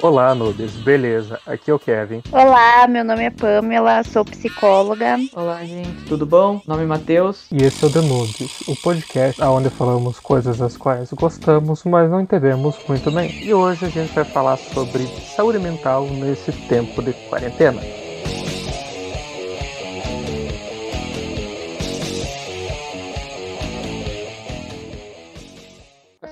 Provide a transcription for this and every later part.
Olá, Nudes, beleza? Aqui é o Kevin. Olá, meu nome é Pamela, sou psicóloga. Olá, gente, tudo bom? Nome é Matheus. E esse é o The Nudes, o podcast onde falamos coisas das quais gostamos, mas não entendemos muito bem. E hoje a gente vai falar sobre saúde mental nesse tempo de quarentena.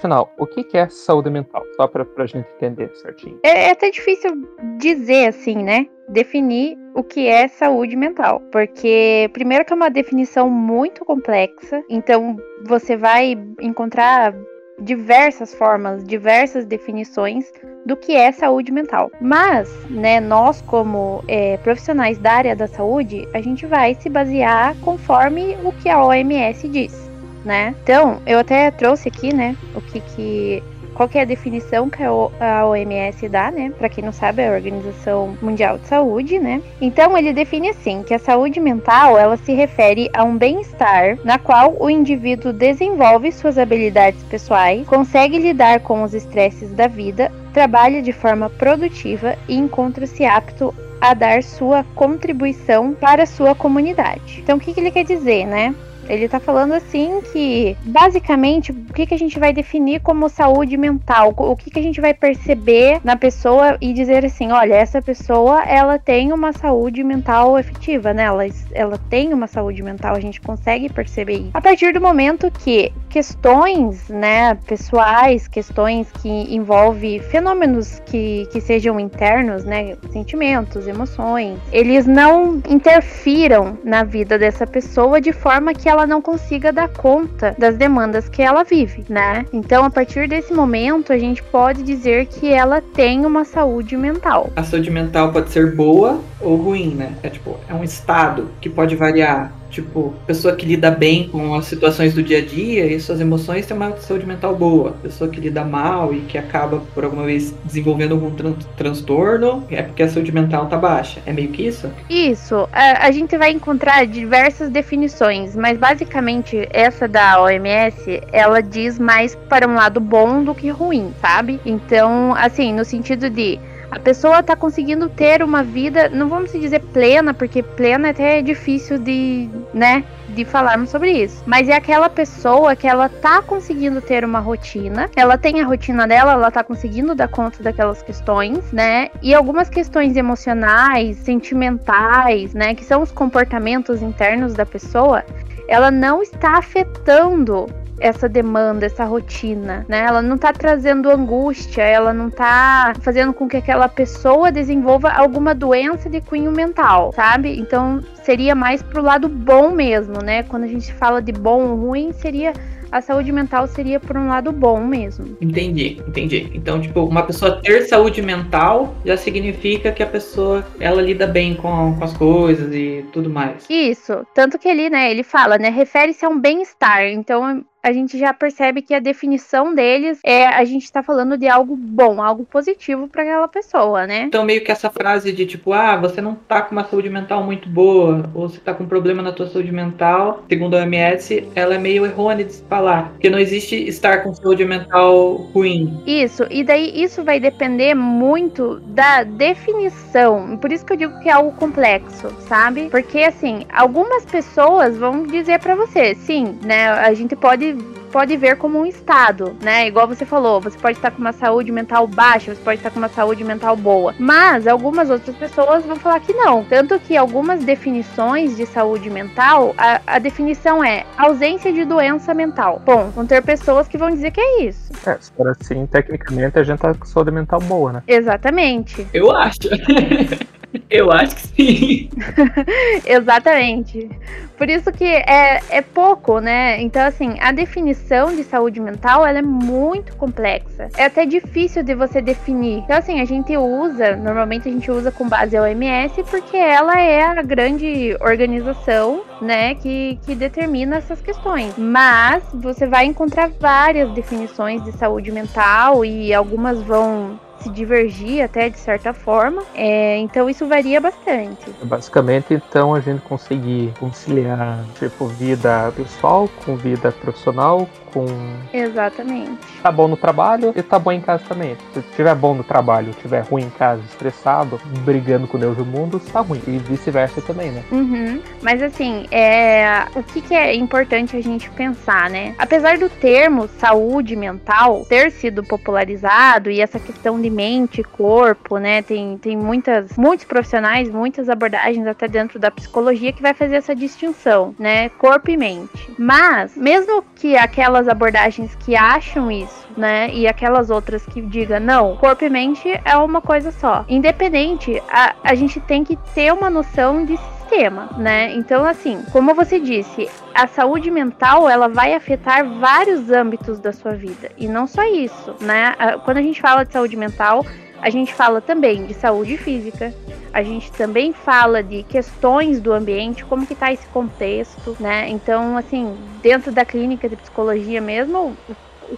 Afinal, o que é saúde mental? Só para a gente entender certinho. É, é até difícil dizer assim, né? Definir o que é saúde mental. Porque, primeiro, que é uma definição muito complexa, então você vai encontrar diversas formas, diversas definições do que é saúde mental. Mas, né, nós como é, profissionais da área da saúde, a gente vai se basear conforme o que a OMS diz né? Então, eu até trouxe aqui, né, o que que qual que é a definição que a OMS dá, né? Para quem não sabe, é a Organização Mundial de Saúde, né? Então ele define assim que a saúde mental ela se refere a um bem-estar na qual o indivíduo desenvolve suas habilidades pessoais, consegue lidar com os estresses da vida, trabalha de forma produtiva e encontra-se apto a dar sua contribuição para a sua comunidade. Então o que, que ele quer dizer, né? Ele tá falando assim que, basicamente, o que, que a gente vai definir como saúde mental? O que, que a gente vai perceber na pessoa e dizer assim: olha, essa pessoa ela tem uma saúde mental efetiva, né? Ela, ela tem uma saúde mental, a gente consegue perceber isso. A partir do momento que questões, né, pessoais, questões que envolvem fenômenos que, que sejam internos, né, sentimentos, emoções, eles não interfiram na vida dessa pessoa de forma que ela ela não consiga dar conta das demandas que ela vive, né? Então, a partir desse momento, a gente pode dizer que ela tem uma saúde mental. A saúde mental pode ser boa ou ruim, né? É tipo, é um estado que pode variar Tipo, pessoa que lida bem com as situações do dia a dia e suas emoções tem uma saúde mental boa. Pessoa que lida mal e que acaba por alguma vez desenvolvendo algum tran transtorno é porque a saúde mental tá baixa. É meio que isso? Isso. A, a gente vai encontrar diversas definições, mas basicamente essa da OMS, ela diz mais para um lado bom do que ruim, sabe? Então, assim, no sentido de a pessoa tá conseguindo ter uma vida, não vamos dizer plena, porque plena até é difícil de, né, de falarmos sobre isso. Mas é aquela pessoa que ela tá conseguindo ter uma rotina, ela tem a rotina dela, ela tá conseguindo dar conta daquelas questões, né? E algumas questões emocionais, sentimentais, né, que são os comportamentos internos da pessoa, ela não está afetando essa demanda, essa rotina, né? Ela não tá trazendo angústia, ela não tá fazendo com que aquela pessoa desenvolva alguma doença de cunho mental, sabe? Então seria mais pro lado bom mesmo, né? Quando a gente fala de bom ou ruim, seria a saúde mental seria por um lado bom mesmo. Entendi, entendi. Então, tipo, uma pessoa ter saúde mental já significa que a pessoa ela lida bem com, com as coisas e tudo mais. Isso. Tanto que ele, né, ele fala, né, refere-se a um bem-estar. Então, a gente já percebe que a definição deles é a gente tá falando de algo bom, algo positivo para aquela pessoa, né? Então, meio que essa frase de tipo, ah, você não tá com uma saúde mental muito boa, ou você tá com um problema na tua saúde mental, segundo a OMS, ela é meio errônea de se falar, porque não existe estar com saúde mental ruim. Isso, e daí isso vai depender muito da definição. Por isso que eu digo que é algo complexo, sabe? Porque assim, algumas pessoas vão dizer para você, sim, né, a gente pode pode ver como um estado, né? Igual você falou, você pode estar com uma saúde mental baixa, você pode estar com uma saúde mental boa. Mas algumas outras pessoas vão falar que não. Tanto que algumas definições de saúde mental, a, a definição é ausência de doença mental. Bom, vão ter pessoas que vão dizer que é isso. É, se for assim, tecnicamente a gente tá com saúde mental boa, né? Exatamente. Eu acho. Eu acho que sim. Exatamente. Por isso que é, é pouco, né? Então, assim, a definição de saúde mental ela é muito complexa. É até difícil de você definir. Então, assim, a gente usa, normalmente a gente usa com base a OMS, porque ela é a grande organização, né, que, que determina essas questões. Mas você vai encontrar várias definições de saúde mental e algumas vão se divergir até de certa forma. É, então isso varia bastante. Basicamente, então a gente conseguir conciliar tipo vida pessoal com vida profissional, com. Exatamente. Tá bom no trabalho e tá bom em casa também. Se tiver bom no trabalho, tiver ruim em casa, estressado, brigando com Deus e o mundo, tá ruim. E vice-versa também, né? Uhum. Mas assim, é... o que, que é importante a gente pensar, né? Apesar do termo saúde mental ter sido popularizado e essa questão de mente e corpo, né? Tem, tem muitas, muitos profissionais, muitas abordagens até dentro da psicologia que vai fazer essa distinção, né? Corpo e mente. Mas, mesmo que aquelas abordagens que acham isso, né? E aquelas outras que digam, não, corpo e mente é uma coisa só. Independente, a, a gente tem que ter uma noção de sistema, né? Então, assim, como você disse, a saúde mental ela vai afetar vários âmbitos da sua vida e não só isso, né? Quando a gente fala de saúde mental, a gente fala também de saúde física, a gente também fala de questões do ambiente, como que tá esse contexto, né? Então, assim, dentro da clínica de psicologia mesmo,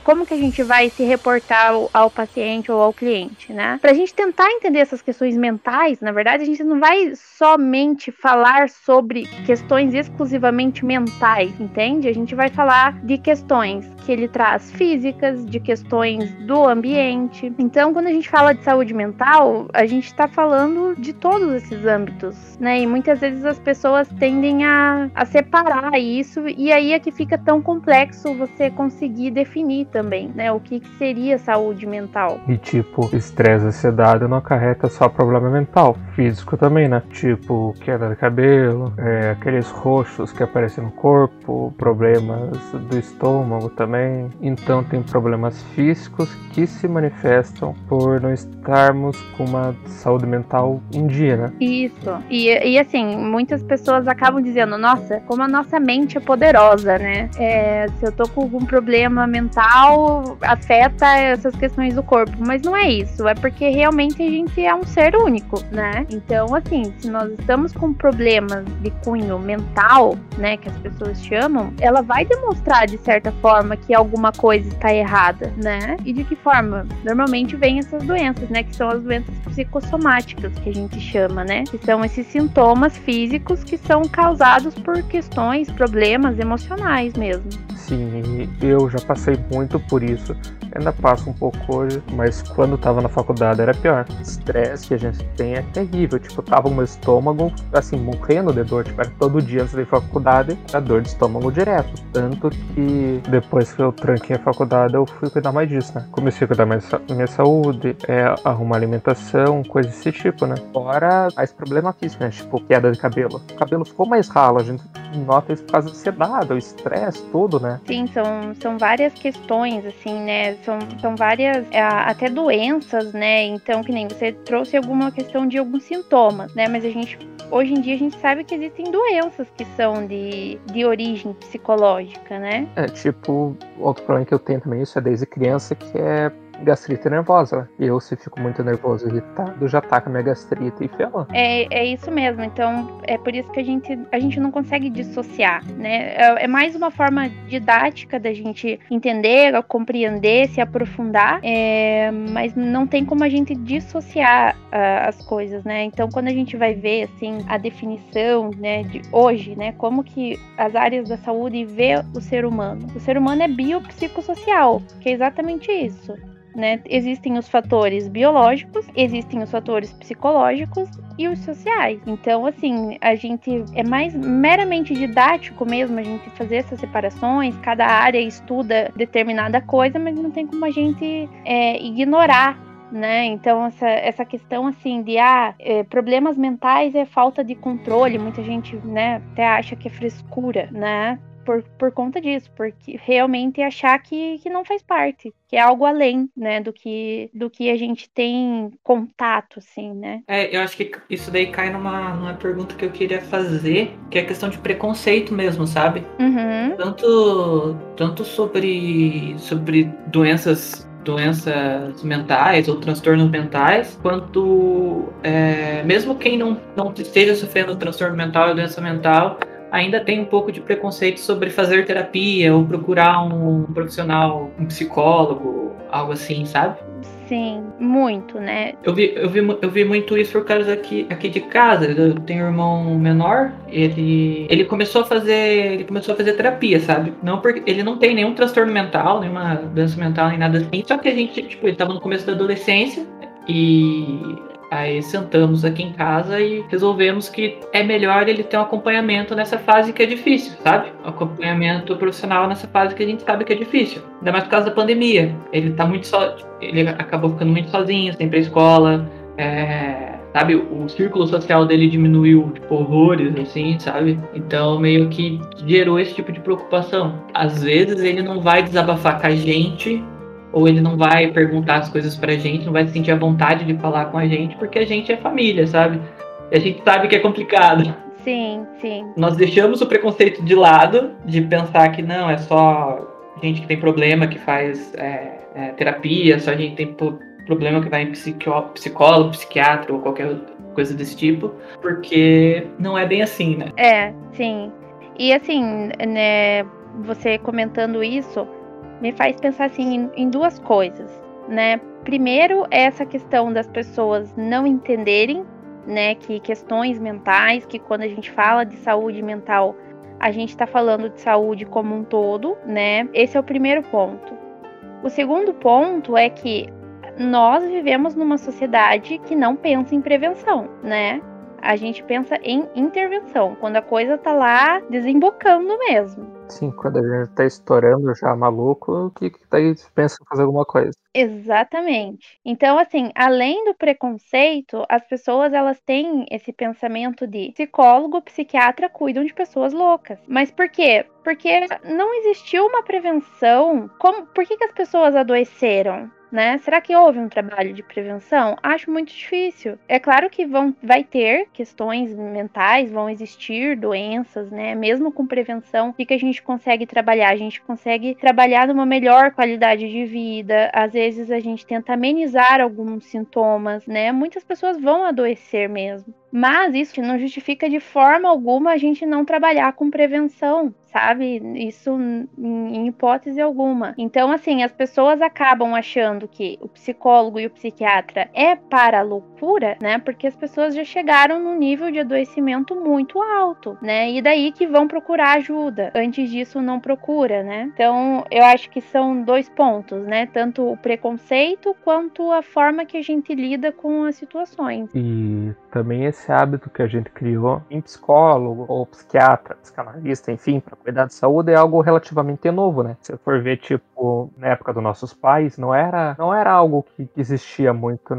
como que a gente vai se reportar ao, ao paciente ou ao cliente, né? Para a gente tentar entender essas questões mentais, na verdade, a gente não vai somente falar sobre questões exclusivamente mentais, entende? A gente vai falar de questões que ele traz físicas, de questões do ambiente. Então, quando a gente fala de saúde mental, a gente está falando de todos esses âmbitos, né? E muitas vezes as pessoas tendem a, a separar isso, e aí é que fica tão complexo você conseguir definir também, né? O que, que seria saúde mental. E tipo, estresse e ansiedade não acarreta só problema mental, físico também, né? Tipo, queda de cabelo, é, aqueles roxos que aparecem no corpo, problemas do estômago também. Então tem problemas físicos que se manifestam por não estarmos com uma saúde mental em dia, né? Isso. E, e assim, muitas pessoas acabam dizendo, nossa, como a nossa mente é poderosa, né? É, se eu tô com algum problema mental afeta essas questões do corpo, mas não é isso, é porque realmente a gente é um ser único, né? Então, assim, se nós estamos com problemas de cunho mental, né, que as pessoas chamam, ela vai demonstrar de certa forma que alguma coisa está errada, né? E de que forma? Normalmente vem essas doenças, né, que são as doenças psicossomáticas que a gente chama, né? Que são esses sintomas físicos que são causados por questões, problemas emocionais mesmo. Sim, eu já passei muito por isso. Ainda passo um pouco hoje, mas quando tava na faculdade era pior. Estresse que a gente tem é terrível. Tipo, tava o meu estômago, assim, morrendo de dor. Tipo, era todo dia antes da faculdade, a dor de estômago direto. Tanto que depois que eu tranquei a faculdade, eu fui cuidar mais disso, né? Comecei a cuidar mais da minha saúde, é, arrumar alimentação, coisa desse tipo, né? Fora mais problema físico, né? Tipo, queda de cabelo. O cabelo ficou mais ralo, a gente nota isso por causa da ansiedade, o estresse, tudo, né? Sim, são, são várias questões, assim, né? São, são várias, é, até doenças, né? Então, que nem você trouxe alguma questão de alguns sintomas, né? Mas a gente, hoje em dia, a gente sabe que existem doenças que são de, de origem psicológica, né? É, tipo, outro problema que eu tenho também, isso é desde criança, que é gastrite nervosa. Eu, se fico muito nervoso, irritado, já tá com a minha gastrite e ferrou. É, é isso mesmo. Então, é por isso que a gente, a gente não consegue dissociar, né? É, é mais uma forma didática da gente entender, compreender, se aprofundar, é, mas não tem como a gente dissociar uh, as coisas, né? Então, quando a gente vai ver, assim, a definição, né, de hoje, né, como que as áreas da saúde vê o ser humano. O ser humano é biopsicossocial, que é exatamente isso. Né? Existem os fatores biológicos, existem os fatores psicológicos e os sociais. Então, assim, a gente é mais meramente didático mesmo a gente fazer essas separações. Cada área estuda determinada coisa, mas não tem como a gente é, ignorar né? Então essa, essa questão assim de ah, é, problemas mentais é falta de controle, muita gente, né, até acha que é frescura, né? Por, por conta disso, porque realmente achar que, que não faz parte, que é algo além, né, do que, do que a gente tem contato, assim, né? É, eu acho que isso daí cai numa, numa pergunta que eu queria fazer, que é a questão de preconceito mesmo, sabe? Uhum. Tanto, tanto sobre, sobre doenças doenças mentais ou transtornos mentais, quanto é, mesmo quem não, não esteja sofrendo transtorno mental ou doença mental, ainda tem um pouco de preconceito sobre fazer terapia ou procurar um profissional, um psicólogo, algo assim, sabe? Sim, muito, né? Eu vi, eu vi, eu vi muito isso por causa aqui, aqui de casa. Eu tenho um irmão menor, ele, ele começou a fazer. Ele começou a fazer terapia, sabe? Não porque ele não tem nenhum transtorno mental, nenhuma doença mental, nem nada assim. Só que a gente, tipo, ele tava no começo da adolescência e Aí sentamos aqui em casa e resolvemos que é melhor ele ter um acompanhamento nessa fase que é difícil, sabe? acompanhamento profissional nessa fase que a gente sabe que é difícil. Ainda mais por causa da pandemia. Ele tá muito só. Ele acabou ficando muito sozinho, sem pra escola. É, sabe, o círculo social dele diminuiu tipo, horrores, assim, sabe? Então meio que gerou esse tipo de preocupação. Às vezes ele não vai desabafar com a gente ou ele não vai perguntar as coisas pra gente, não vai sentir a vontade de falar com a gente, porque a gente é família, sabe? E a gente sabe que é complicado. Sim, sim. Nós deixamos o preconceito de lado, de pensar que não, é só gente que tem problema que faz é, é, terapia, só gente tem problema que vai em psicólogo, psiquiatra ou qualquer coisa desse tipo, porque não é bem assim, né? É, sim. E assim, né, você comentando isso, me faz pensar assim em, duas coisas, né? Primeiro, é essa questão das pessoas não entenderem, né, que questões mentais, que quando a gente fala de saúde mental, a gente está falando de saúde como um todo, né? Esse é o primeiro ponto. O segundo ponto é que nós vivemos numa sociedade que não pensa em prevenção, né? A gente pensa em intervenção, quando a coisa tá lá desembocando mesmo. Sim, quando a gente tá estourando já maluco, que, que daí pensa em fazer alguma coisa. Exatamente. Então, assim, além do preconceito, as pessoas elas têm esse pensamento de psicólogo, psiquiatra cuidam de pessoas loucas. Mas por quê? Porque não existiu uma prevenção. Como, por que, que as pessoas adoeceram? Né? Será que houve um trabalho de prevenção? Acho muito difícil. É claro que vão, vai ter questões mentais, vão existir doenças, né? Mesmo com prevenção, o que a gente consegue trabalhar? A gente consegue trabalhar numa melhor qualidade de vida. Às vezes a gente tenta amenizar alguns sintomas, né? Muitas pessoas vão adoecer mesmo. Mas isso não justifica de forma alguma a gente não trabalhar com prevenção, sabe? Isso em hipótese alguma. Então, assim, as pessoas acabam achando que o psicólogo e o psiquiatra é para a loucura, né? Porque as pessoas já chegaram num nível de adoecimento muito alto, né? E daí que vão procurar ajuda. Antes disso, não procura, né? Então, eu acho que são dois pontos, né? Tanto o preconceito quanto a forma que a gente lida com as situações. E também esse hábito que a gente criou em psicólogo ou psiquiatra, psicanalista, enfim, para cuidar de saúde é algo relativamente novo, né? Se for ver, tipo, na época dos nossos pais, não era, não era algo que existia muito.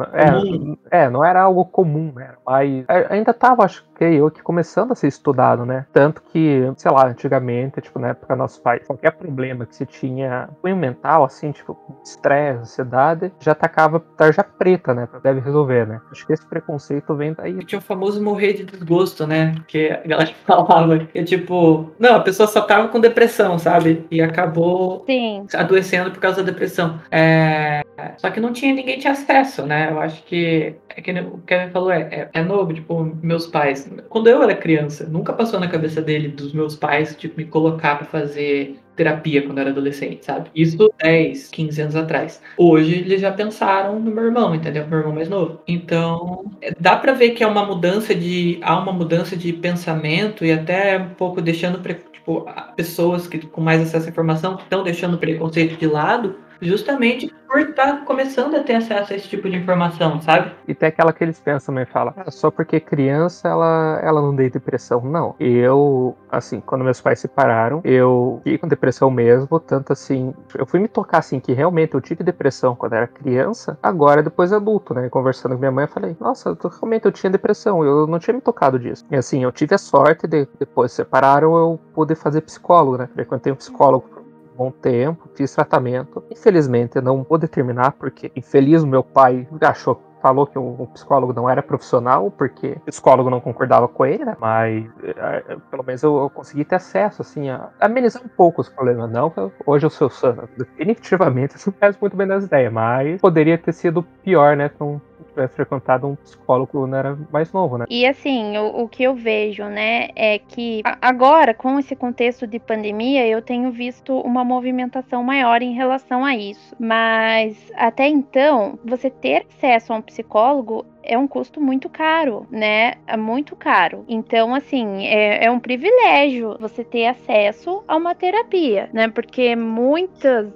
É, é, não era algo comum, né? Mas ainda tava, acho que eu que começando a ser estudado, né? Tanto que, sei lá, antigamente, tipo, na época dos nossos pais, qualquer problema que se tinha cunho mental, assim, tipo, estresse, ansiedade, já atacava tarja preta, né? Deve resolver, né? Acho que esse preconceito vem daí. Tinha o famoso morrer de desgosto, né? Que a galera falava que, tipo, não, a pessoa só tava com depressão, sabe? E acabou Sim. adoecendo por causa da depressão. É... Só que não tinha ninguém tinha acesso, né? Eu acho que é que o Kevin falou, é, é, é novo, tipo, meus pais. Quando eu era criança, nunca passou na cabeça dele, dos meus pais, tipo, me colocar para fazer terapia quando era adolescente, sabe? Isso 10, 15 anos atrás. Hoje eles já pensaram no meu irmão, entendeu? Meu irmão mais novo. Então, é, dá para ver que é uma mudança de há uma mudança de pensamento e até um pouco deixando tipo pessoas que com mais acesso à informação estão deixando o preconceito de lado justamente por estar tá começando a ter acesso a esse tipo de informação, sabe? E tem aquela que eles pensam e falam, ah, só porque criança ela, ela não tem depressão. Não. Eu, assim, quando meus pais se separaram, eu fiquei com depressão mesmo, tanto assim, eu fui me tocar assim que realmente eu tive depressão quando era criança, agora depois adulto, né? Conversando com minha mãe, eu falei, nossa, realmente eu tinha depressão, eu não tinha me tocado disso. E assim, eu tive a sorte de depois separaram eu poder fazer psicólogo, né? Frequentei um psicólogo bom tempo, fiz tratamento. Infelizmente, eu não vou determinar, porque infeliz meu pai achou falou que o, psicólogo não era profissional, porque o psicólogo não concordava com ele, né? Mas é, pelo menos eu, eu, consegui ter acesso, assim, a amenizar um pouco os problemas. Não hoje eu sou sano. Definitivamente, isso não muito bem das ideias, mas poderia ter sido pior, né? Com, tivesse frequentado um psicólogo quando era mais novo, né? E assim, o, o que eu vejo, né, é que agora, com esse contexto de pandemia, eu tenho visto uma movimentação maior em relação a isso. Mas até então, você ter acesso a um psicólogo é um custo muito caro, né? É muito caro. Então, assim, é, é um privilégio você ter acesso a uma terapia, né? Porque muitas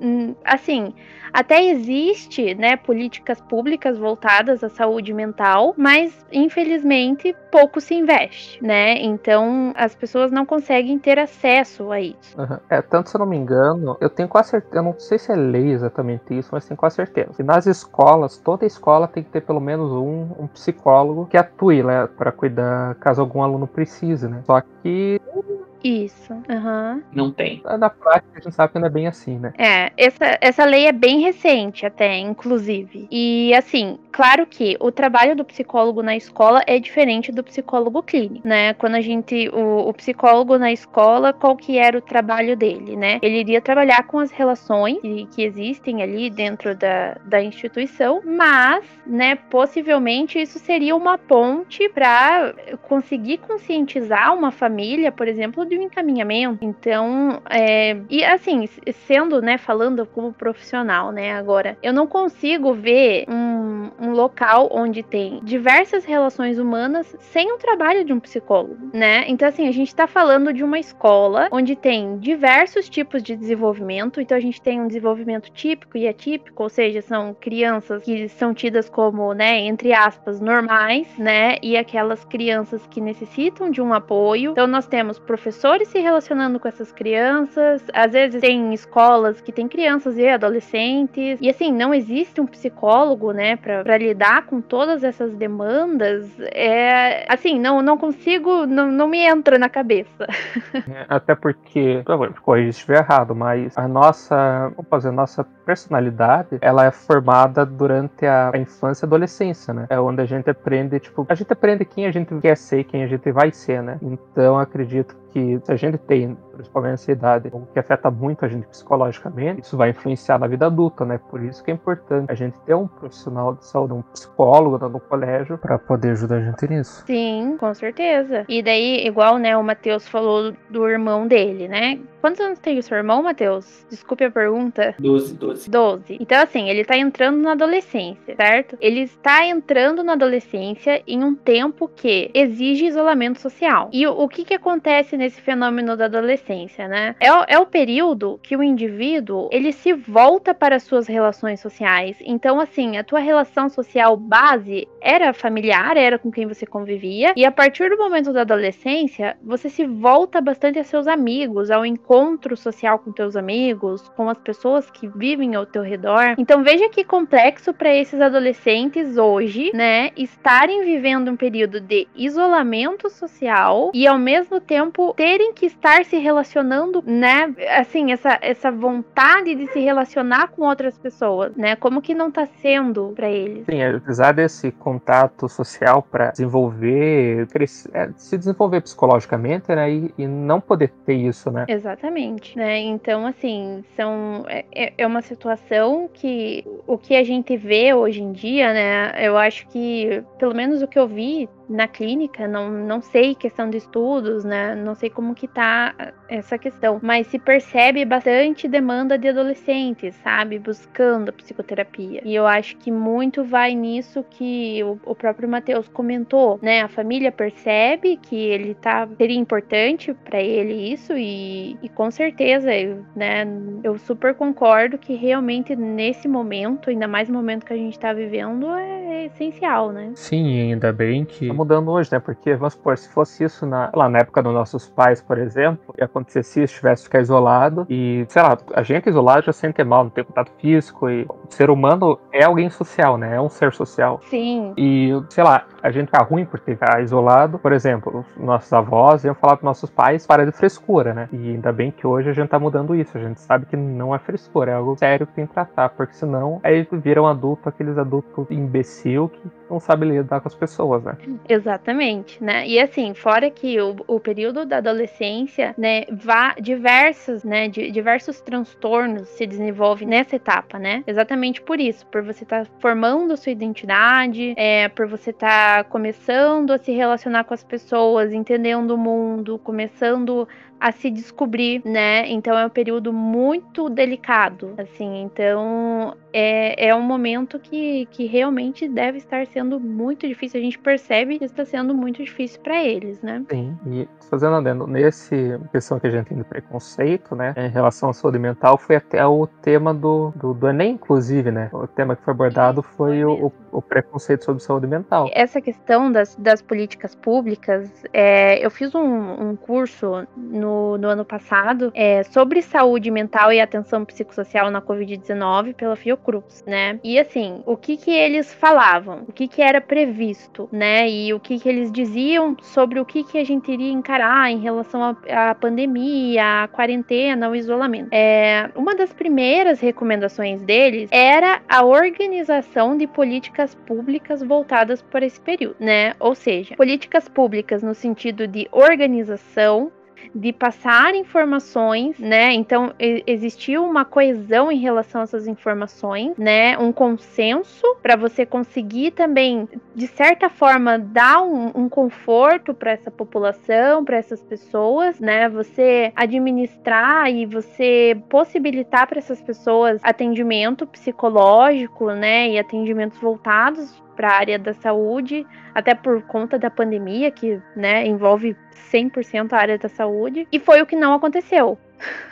hum, assim, até existe, né, políticas públicas voltadas à saúde mental, mas infelizmente pouco se investe, né? Então as pessoas não conseguem ter acesso a isso. Uhum. É, tanto se eu não me engano, eu tenho quase certeza, eu não sei se é lei exatamente isso, mas tenho quase certeza. E nas escolas, toda escola tem que ter pelo menos um, um psicólogo que atue, né, para cuidar caso algum aluno precise, né? Só que isso. Uhum. Não tem. Na prática, a gente sabe que não é bem assim, né? É, essa, essa lei é bem recente, até, inclusive. E, assim, claro que o trabalho do psicólogo na escola é diferente do psicólogo clínico, né? Quando a gente. O, o psicólogo na escola, qual que era o trabalho dele, né? Ele iria trabalhar com as relações que, que existem ali dentro da, da instituição, mas, né, possivelmente isso seria uma ponte para conseguir conscientizar uma família, por exemplo, de um encaminhamento. Então, é, e assim, sendo, né, falando como profissional, né, agora, eu não consigo ver um, um local onde tem diversas relações humanas sem o trabalho de um psicólogo, né? Então, assim, a gente tá falando de uma escola onde tem diversos tipos de desenvolvimento. Então, a gente tem um desenvolvimento típico e atípico, ou seja, são crianças que são tidas como, né, entre aspas, normais, né, e aquelas crianças que necessitam de um apoio. Então, nós temos professores professores se relacionando com essas crianças. Às vezes tem escolas que tem crianças e adolescentes. E assim, não existe um psicólogo, né, para lidar com todas essas demandas. É, assim, não, não consigo, não, não me entra na cabeça. É, até porque, por favor, corrija se estiver errado, mas a nossa, vamos fazer, a nossa personalidade, ela é formada durante a, a infância e adolescência, né? É onde a gente aprende, tipo, a gente aprende quem a gente quer ser, quem a gente vai ser, né? Então acredito que a gente tem, principalmente ansiedade, que afeta muito a gente psicologicamente, isso vai influenciar na vida adulta, né? Por isso que é importante a gente ter um profissional de saúde, um psicólogo no colégio, para poder ajudar a gente nisso. Sim, com certeza. E daí, igual, né, o Matheus falou do irmão dele, né? Quantos anos tem o seu irmão, Matheus? Desculpe a pergunta. 12, 12. 12. Então, assim, ele tá entrando na adolescência, certo? Ele está entrando na adolescência em um tempo que exige isolamento social. E o, o que que acontece nesse fenômeno da adolescência, né? É, o, é o período que o indivíduo, ele se volta para suas relações sociais. Então, assim, a tua relação social base era familiar, era com quem você convivia. E a partir do momento da adolescência, você se volta bastante a seus amigos, ao encontro social com teus amigos, com as pessoas que vivem ao teu redor. Então veja que complexo para esses adolescentes hoje, né, estarem vivendo um período de isolamento social e ao mesmo tempo terem que estar se relacionando, né, assim, essa essa vontade de se relacionar com outras pessoas, né? Como que não tá sendo para eles? Sim, apesar desse contato social para desenvolver, é, se desenvolver psicologicamente, né, e, e não poder ter isso, né? Exatamente. Exatamente, né? Então, assim, são é, é, é uma situação que o que a gente vê hoje em dia, né? Eu acho que, pelo menos o que eu vi na clínica, não, não sei questão de estudos, né? Não sei como que tá essa questão, mas se percebe bastante demanda de adolescentes, sabe? Buscando psicoterapia. E eu acho que muito vai nisso que o, o próprio Matheus comentou, né? A família percebe que ele tá seria importante para ele isso e, e com certeza, né, eu super concordo que realmente nesse momento, ainda mais no momento que a gente tá vivendo, é essencial, né? Sim, ainda bem que mudando hoje, né? Porque, vamos supor, se fosse isso na, lá, na época dos nossos pais, por exemplo, e acontecesse isso, tivesse que ficar isolado, e, sei lá, a gente isolado já sente mal, não tem contato físico, e o ser humano é alguém social, né? É um ser social. Sim. E, sei lá, a gente fica ruim por ficar isolado. Por exemplo, nossos avós iam falar para nossos pais para de frescura, né? E ainda bem que hoje a gente tá mudando isso. A gente sabe que não é frescura, é algo sério que tem que tratar, porque senão aí viram um adulto, aqueles adultos imbecil que não sabe lidar com as pessoas, né? Exatamente, né? E assim, fora que o, o período da adolescência, né, vá diversos, né, de, diversos transtornos se desenvolvem nessa etapa, né? Exatamente por isso, por você estar tá formando sua identidade, é, por você estar tá começando a se relacionar com as pessoas, entendendo o mundo, começando a se descobrir, né? Então é um período muito delicado, assim. Então é, é um momento que, que realmente deve estar sendo muito difícil. A gente percebe que está sendo muito difícil para eles, né? Sim, e fazendo adendo, nesse questão que a gente tem do preconceito, né, em relação à saúde mental, foi até o tema do, do, do Enem, inclusive, né? O tema que foi abordado foi o, o, preconceito sobre saúde mental. Essa questão das, das políticas públicas, é, eu fiz um, um curso no, no ano passado é, sobre saúde mental e atenção psicossocial na Covid-19 pela Fiocruz, né? E assim, o que que eles falavam? O que que era previsto, né? E o que que eles diziam sobre o que que a gente iria encarar em relação à pandemia, à quarentena, ao isolamento. É, uma das primeiras recomendações deles era a organização de políticas públicas voltadas para esse período, né? Ou seja, políticas públicas no sentido de organização, de passar informações, né? Então existiu uma coesão em relação a essas informações, né? Um consenso para você conseguir também, de certa forma, dar um, um conforto para essa população, para essas pessoas, né? Você administrar e você possibilitar para essas pessoas atendimento psicológico, né? E atendimentos voltados para a área da saúde, até por conta da pandemia, que né, envolve 100% a área da saúde, e foi o que não aconteceu.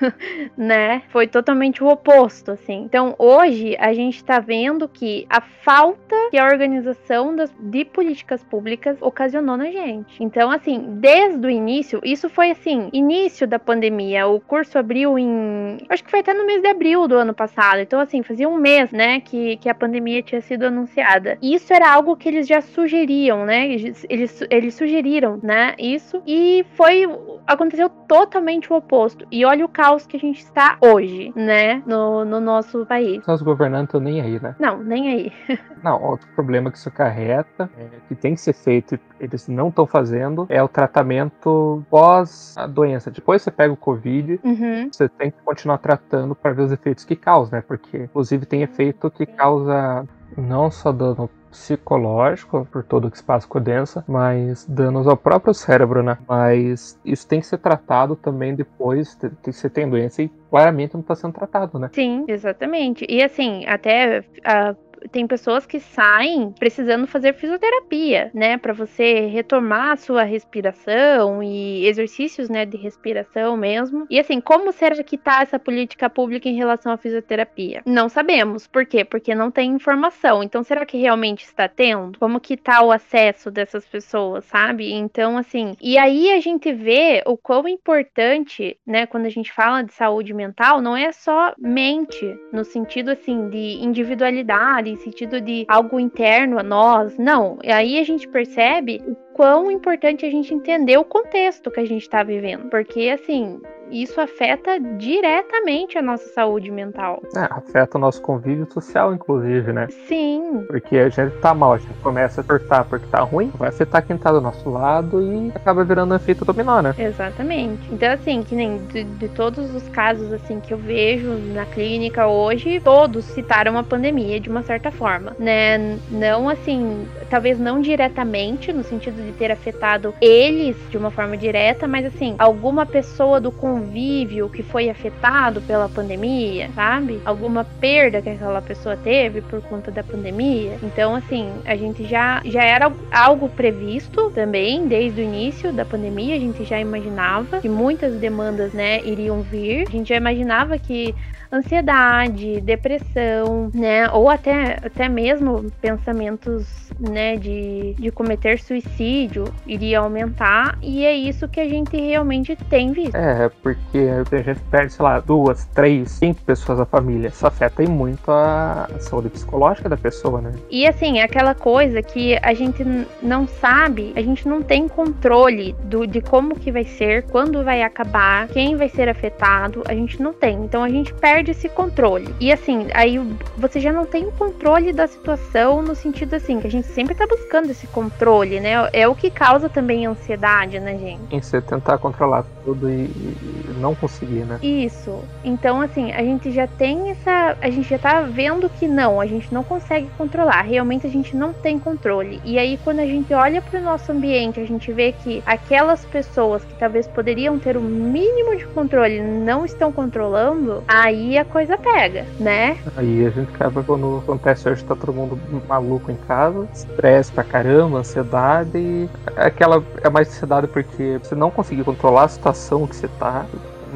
né? Foi totalmente o oposto, assim. Então, hoje a gente está vendo que a falta que a organização das, de políticas públicas ocasionou na gente. Então, assim, desde o início, isso foi assim, início da pandemia. O curso abriu em, acho que foi até no mês de abril do ano passado. Então, assim, fazia um mês, né, que, que a pandemia tinha sido anunciada. E isso era algo que eles já sugeriam, né? Eles, eles, eles sugeriram, né? Isso e foi aconteceu totalmente o oposto. E olha olha o caos que a gente está hoje, né? No, no nosso país. Os governantes estão nem aí, né? Não, nem aí. não, outro problema que isso acarreta, é, que tem que ser feito e eles não estão fazendo, é o tratamento pós a doença. Depois você pega o Covid, uhum. você tem que continuar tratando para ver os efeitos que causa, né? Porque, inclusive, tem efeito que causa não só dano psicológico por todo o que se passa com a doença, mas danos ao próprio cérebro, né? Mas isso tem que ser tratado também depois que você tem doença e claramente não está sendo tratado, né? Sim, exatamente. E assim, até a tem pessoas que saem precisando fazer fisioterapia, né, para você retomar a sua respiração e exercícios, né, de respiração mesmo. E assim, como será que tá essa política pública em relação à fisioterapia? Não sabemos. Por quê? Porque não tem informação. Então, será que realmente está tendo? Como que tá o acesso dessas pessoas, sabe? Então, assim, e aí a gente vê o quão importante, né, quando a gente fala de saúde mental, não é só mente, no sentido assim de individualidade, sentido de algo interno a nós. Não. Aí a gente percebe o quão importante a gente entender o contexto que a gente está vivendo. Porque, assim, isso afeta diretamente a nossa saúde mental. É, afeta o nosso convívio social, inclusive, né? Sim. Porque a gente tá mal, a gente começa a apertar porque tá ruim, vai afetar quem tá do nosso lado e acaba virando um efeito dominó, né? Exatamente. Então, assim, que nem de, de todos os casos, assim, que eu vejo na clínica hoje, todos citaram a pandemia de uma certa forma, né? Não, assim, talvez não diretamente, no sentido de ter afetado eles de uma forma direta, mas, assim, alguma pessoa do convívio convívio que foi afetado pela pandemia, sabe? Alguma perda que aquela pessoa teve por conta da pandemia. Então, assim, a gente já, já era algo previsto também desde o início da pandemia. A gente já imaginava que muitas demandas, né, iriam vir. A gente já imaginava que ansiedade, depressão, né? Ou até, até mesmo pensamentos, né, de, de cometer suicídio iria aumentar. E é isso que a gente realmente tem visto. É, porque a gente perde, sei lá, duas, três, cinco pessoas da família. Isso afeta muito a saúde psicológica da pessoa, né? E assim, aquela coisa que a gente não sabe, a gente não tem controle do, de como que vai ser, quando vai acabar, quem vai ser afetado, a gente não tem. Então a gente perde perde esse controle. E assim, aí você já não tem o controle da situação no sentido assim, que a gente sempre tá buscando esse controle, né? É o que causa também ansiedade, né, gente? Em você tentar controlar tudo e, e não conseguir, né? Isso. Então, assim, a gente já tem essa. A gente já tá vendo que não, a gente não consegue controlar. Realmente a gente não tem controle. E aí, quando a gente olha para o nosso ambiente, a gente vê que aquelas pessoas que talvez poderiam ter o mínimo de controle não estão controlando, aí a coisa pega, né? Aí a gente acaba quando acontece hoje, tá todo mundo maluco em casa, estresse pra caramba, ansiedade. Aquela é mais ansiedade porque você não conseguir controlar a situação que você tá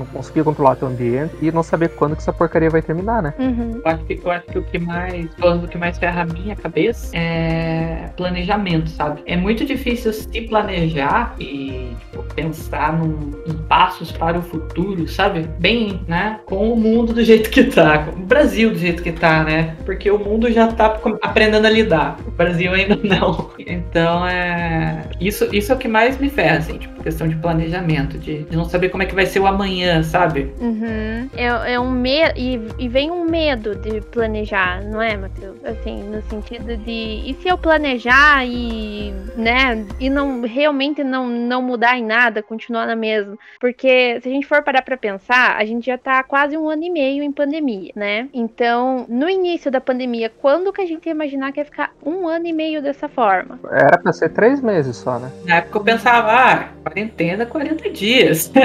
não conseguir controlar teu ambiente e não saber quando que essa porcaria vai terminar, né? Uhum. Eu acho que, eu acho que o que mais, o que mais ferra a minha cabeça é planejamento, sabe? É muito difícil se planejar e tipo, pensar num, em passos para o futuro, sabe? Bem, né? Com o mundo do jeito que tá, com o Brasil do jeito que tá, né? Porque o mundo já tá aprendendo a lidar, o Brasil ainda não. Então é. Isso, isso é o que mais me ferra, assim, tipo, questão de planejamento, de, de não saber como é que vai ser o amanhã, sabe? Uhum. É, é um medo. E, e vem um medo de planejar, não é, Matheus? Assim, no sentido de. E se eu planejar e. né? E não realmente não, não mudar em nada, continuar na mesma? Porque se a gente for parar pra pensar, a gente já tá quase um ano e meio em pandemia, né? Então, no início da pandemia, quando que a gente ia imaginar que ia ficar um ano e meio dessa forma? Era pra ser três meses só, né? Na época eu pensava, ah, quarentena, 40 dias.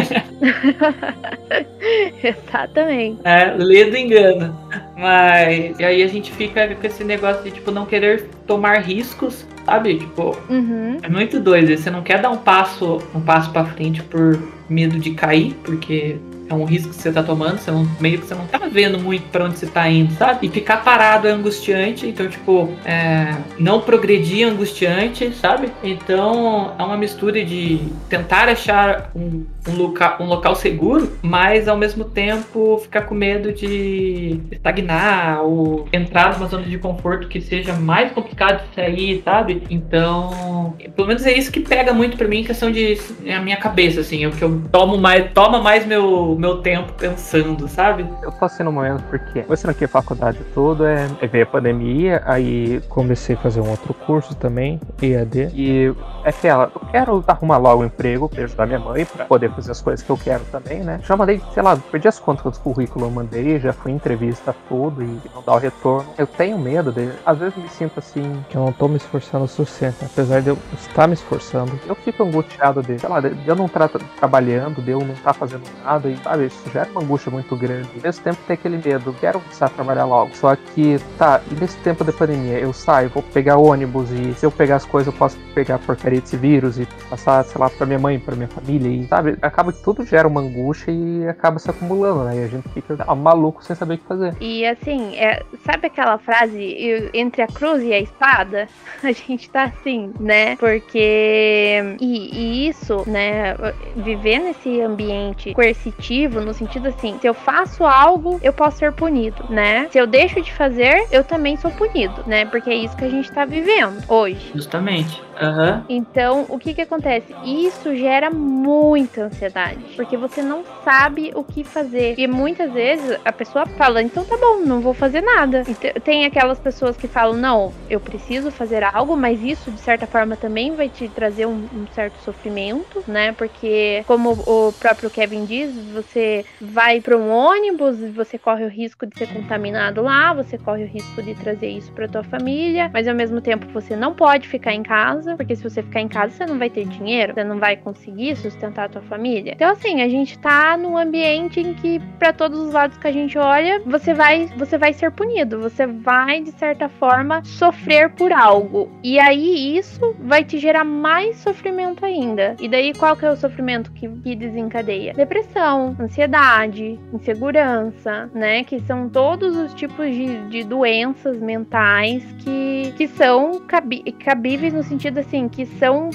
Exatamente. É, lê do engano. Mas. E aí a gente fica com esse negócio de, tipo, não querer tomar riscos, sabe? Tipo, Uhum. é muito doido. Você não quer dar um passo, um passo para frente por medo de cair, porque é um risco que você tá tomando, você não, meio que você não tá vendo muito para onde você tá indo, sabe? E ficar parado é angustiante, então, tipo, é, não progredir é angustiante, sabe? Então, é uma mistura de tentar achar um, um, local, um local seguro, mas ao mesmo tempo ficar com medo de estagnar ou entrar numa zona de conforto que seja mais complicado de sair, sabe? Então, pelo menos é isso que pega muito pra mim, questão de é a minha cabeça, assim, é o que eu tomo mais, toma mais meu, meu tempo pensando, sabe? Eu tô no momento porque começando aqui a faculdade toda, é, é veio a pandemia, aí comecei a fazer um outro curso também, EAD, e é aquela, eu quero arrumar logo um emprego pra ajudar minha mãe, pra poder fazer as coisas que eu quero também, né? Já mandei, sei lá, perdi as contas dos currículos eu mandei, já fui entrevista tudo e não dá o retorno. Eu tenho medo de, às vezes me sinto assim, que eu não tô me esforçando o suficiente, apesar de eu estar me esforçando. Eu fico angustiado de, sei lá, de eu não estar trabalhando, de eu não estar fazendo nada e, sabe, isso gera uma angústia muito grande. Ao mesmo tempo tem aquele medo, quero começar a trabalhar logo. Só que, tá, e nesse tempo da pandemia, eu saio, vou pegar ônibus e se eu pegar as coisas, eu posso pegar porcaria desse vírus e passar, sei lá, pra minha mãe, pra minha família e, sabe, acaba que tudo gera uma angústia e acaba se acumulando, né? E a gente fica maluco sem saber o que fazer. E assim, é, sabe aquela frase "Eu- entre a cruz e a espada? A gente tá assim, né? Porque. E, e isso, né? Viver nesse ambiente coercitivo, no sentido assim, se eu faço algo, eu posso ser punido, né? Se eu deixo de fazer, eu também sou punido, né? Porque é isso que a gente tá vivendo hoje. Justamente. Aham. Então, o que que acontece? Isso gera muita ansiedade, porque você não sabe o que fazer. E muitas vezes a pessoa fala, então tá bom, não vou fazer nada. Então, tem aquelas pessoas que falam, não, eu preciso fazer algo, mas isso de certa forma também vai te trazer um, um certo sofrimento, né? Porque, como o próprio Kevin diz, você vai para um ônibus, você corre o risco de ser contaminado lá, você corre o risco de trazer isso para tua família, mas ao mesmo tempo você não pode ficar em casa, porque se você ficar em casa você não vai ter dinheiro, você não vai conseguir sustentar a tua família. Então assim, a gente tá num ambiente em que para todos os lados que a gente olha, você vai você vai ser punido, você vai de certa forma sofrer por algo. E aí isso vai te gerar mais sofrimento ainda. E daí qual que é o sofrimento que, que desencadeia? Depressão, ansiedade, insegurança, né? Que são todos os tipos de, de doenças mentais que, que são cabi cabíveis no sentido assim, que são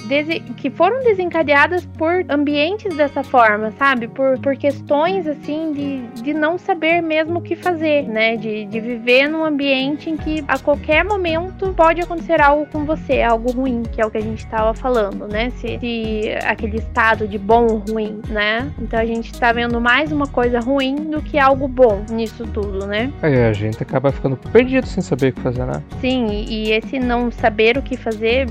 que foram desencadeadas por ambientes dessa forma, sabe? Por, por questões assim de, de não saber mesmo o que fazer, né? De, de viver num ambiente em que a qualquer momento pode acontecer algo com você, algo ruim, que é o que a gente estava falando, né? Se, se aquele estado de bom ou ruim, né? Então a gente tá vendo mais uma coisa ruim do que algo bom nisso tudo, né? É, a gente acaba ficando perdido sem saber o que fazer, né? Sim, e esse não saber o que fazer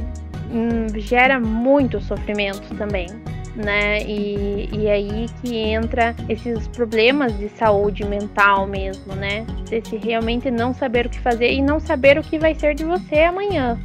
gera muito sofrimento também. Né? E, e aí que entra esses problemas de saúde mental mesmo, né? Esse realmente não saber o que fazer e não saber o que vai ser de você amanhã.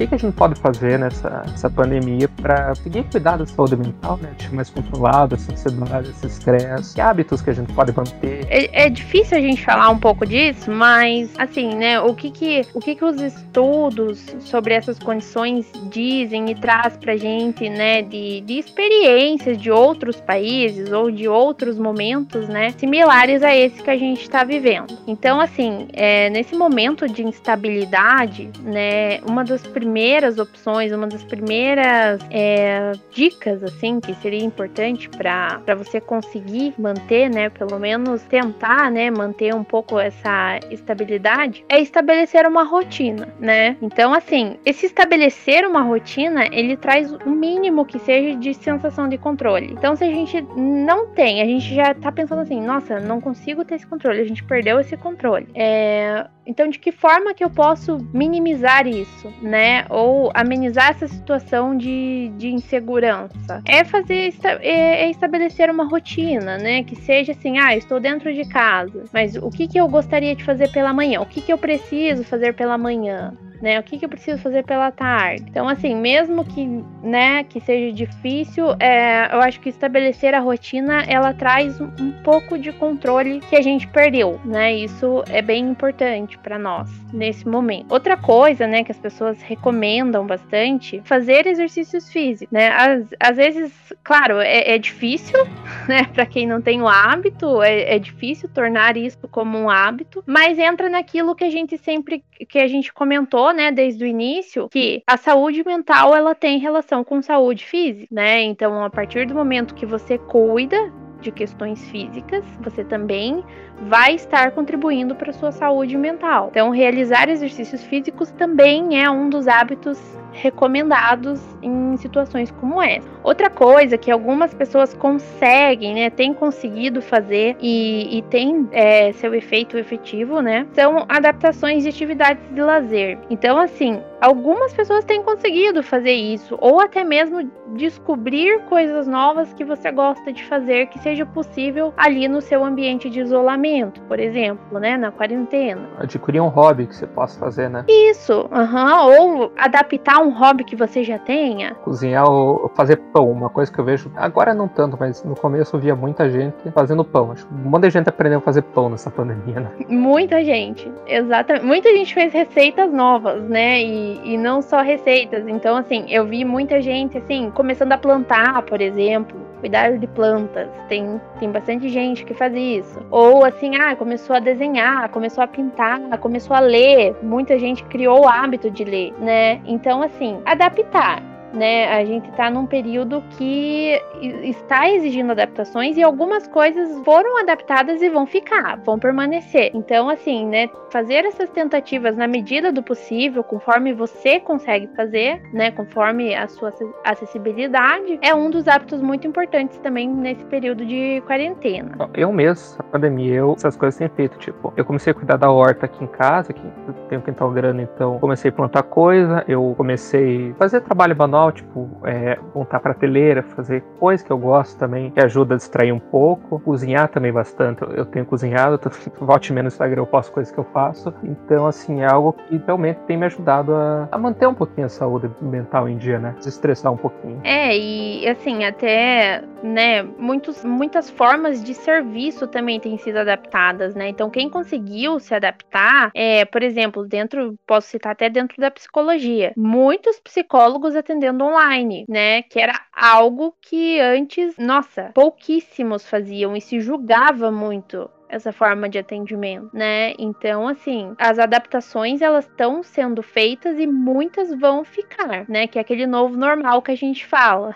Que, que a gente pode fazer nessa, nessa pandemia para seguir cuidar da saúde mental, né? Deixar mais controlado essa ansiedade, esse estresse, que hábitos que a gente pode manter. É, é, difícil a gente falar um pouco disso, mas assim, né? O que que, o que que os estudos sobre essas condições dizem e traz pra gente, né? De, de experiências de outros países ou de outros momentos, né? Similares a esse que a gente está vivendo. Então, assim, é, nesse momento de instabilidade, né? Uma das primeiras primeiras opções, uma das primeiras é, dicas, assim, que seria importante para você conseguir manter, né, pelo menos tentar, né, manter um pouco essa estabilidade, é estabelecer uma rotina, né? Então, assim, esse estabelecer uma rotina, ele traz o mínimo que seja de sensação de controle. Então, se a gente não tem, a gente já tá pensando assim, nossa, não consigo ter esse controle, a gente perdeu esse controle. É, então, de que forma que eu posso minimizar isso, né? Ou amenizar essa situação de, de insegurança? É fazer é, é estabelecer uma rotina, né? Que seja assim, ah, estou dentro de casa, mas o que, que eu gostaria de fazer pela manhã? O que, que eu preciso fazer pela manhã? Né? O que, que eu preciso fazer pela tarde? Então, assim, mesmo que, né, que seja difícil, é, eu acho que estabelecer a rotina ela traz um, pouco de controle que a gente perdeu, né? Isso é bem importante para nós nesse momento. Outra coisa, né, que as pessoas recomendam bastante, fazer exercícios físicos, né? Às, às vezes, claro, é, é difícil, né, para quem não tem o hábito, é, é difícil tornar isso como um hábito, mas entra naquilo que a gente sempre que a gente comentou né, desde o início, que a saúde mental ela tem relação com saúde física, né? Então, a partir do momento que você cuida de questões físicas, você também vai estar contribuindo para sua saúde mental. Então, realizar exercícios físicos também é um dos hábitos recomendados em situações como essa. Outra coisa que algumas pessoas conseguem, né, têm conseguido fazer e, e tem é, seu efeito efetivo, né, são adaptações de atividades de lazer. Então, assim, algumas pessoas têm conseguido fazer isso, ou até mesmo descobrir coisas novas que você gosta de fazer que seja possível ali no seu ambiente de isolamento, por exemplo, né, na quarentena. Adquirir um hobby que você possa fazer, né? Isso, uhum, ou adaptar um hobby que você já tenha. Cozinhar ou fazer pão, uma coisa que eu vejo, agora não tanto, mas no começo eu via muita gente fazendo pão. Acho que um monte de gente aprendeu a fazer pão nessa pandemia, né? Muita gente, exatamente. Muita gente fez receitas novas, né? E, e não só receitas. Então, assim, eu vi muita gente, assim, começando a plantar, por exemplo, cuidar de plantas. Tem, tem bastante gente que faz isso. Ou assim, ah, começou a desenhar, começou a pintar, começou a ler. Muita gente criou o hábito de ler, né? Então, assim, adaptar né? A gente está num período que está exigindo adaptações e algumas coisas foram adaptadas e vão ficar, vão permanecer. Então, assim, né? Fazer essas tentativas na medida do possível, conforme você consegue fazer, né? Conforme a sua acessibilidade, é um dos hábitos muito importantes também nesse período de quarentena. Eu mesmo, a pandemia, eu essas coisas tenho feito, tipo, eu comecei a cuidar da horta aqui em casa, que tenho um quintal grande, então comecei a plantar coisa, eu comecei a fazer trabalho tipo, é, montar prateleira, fazer coisas que eu gosto também, que ajuda a distrair um pouco. Cozinhar também bastante. Eu tenho cozinhado, tô, volte menos no Instagram, eu posto coisas que eu faço. Então, assim, é algo que realmente tem me ajudado a, a manter um pouquinho a saúde mental em dia, né? Desestressar um pouquinho. É, e assim, até, né, muitos, muitas formas de serviço também têm sido adaptadas, né? Então, quem conseguiu se adaptar, é, por exemplo, dentro, posso citar até dentro da psicologia, muitos psicólogos atendendo online, né? Que era algo que antes, nossa, pouquíssimos faziam e se julgava muito essa forma de atendimento, né? Então, assim, as adaptações elas estão sendo feitas e muitas vão ficar, né? Que é aquele novo normal que a gente fala.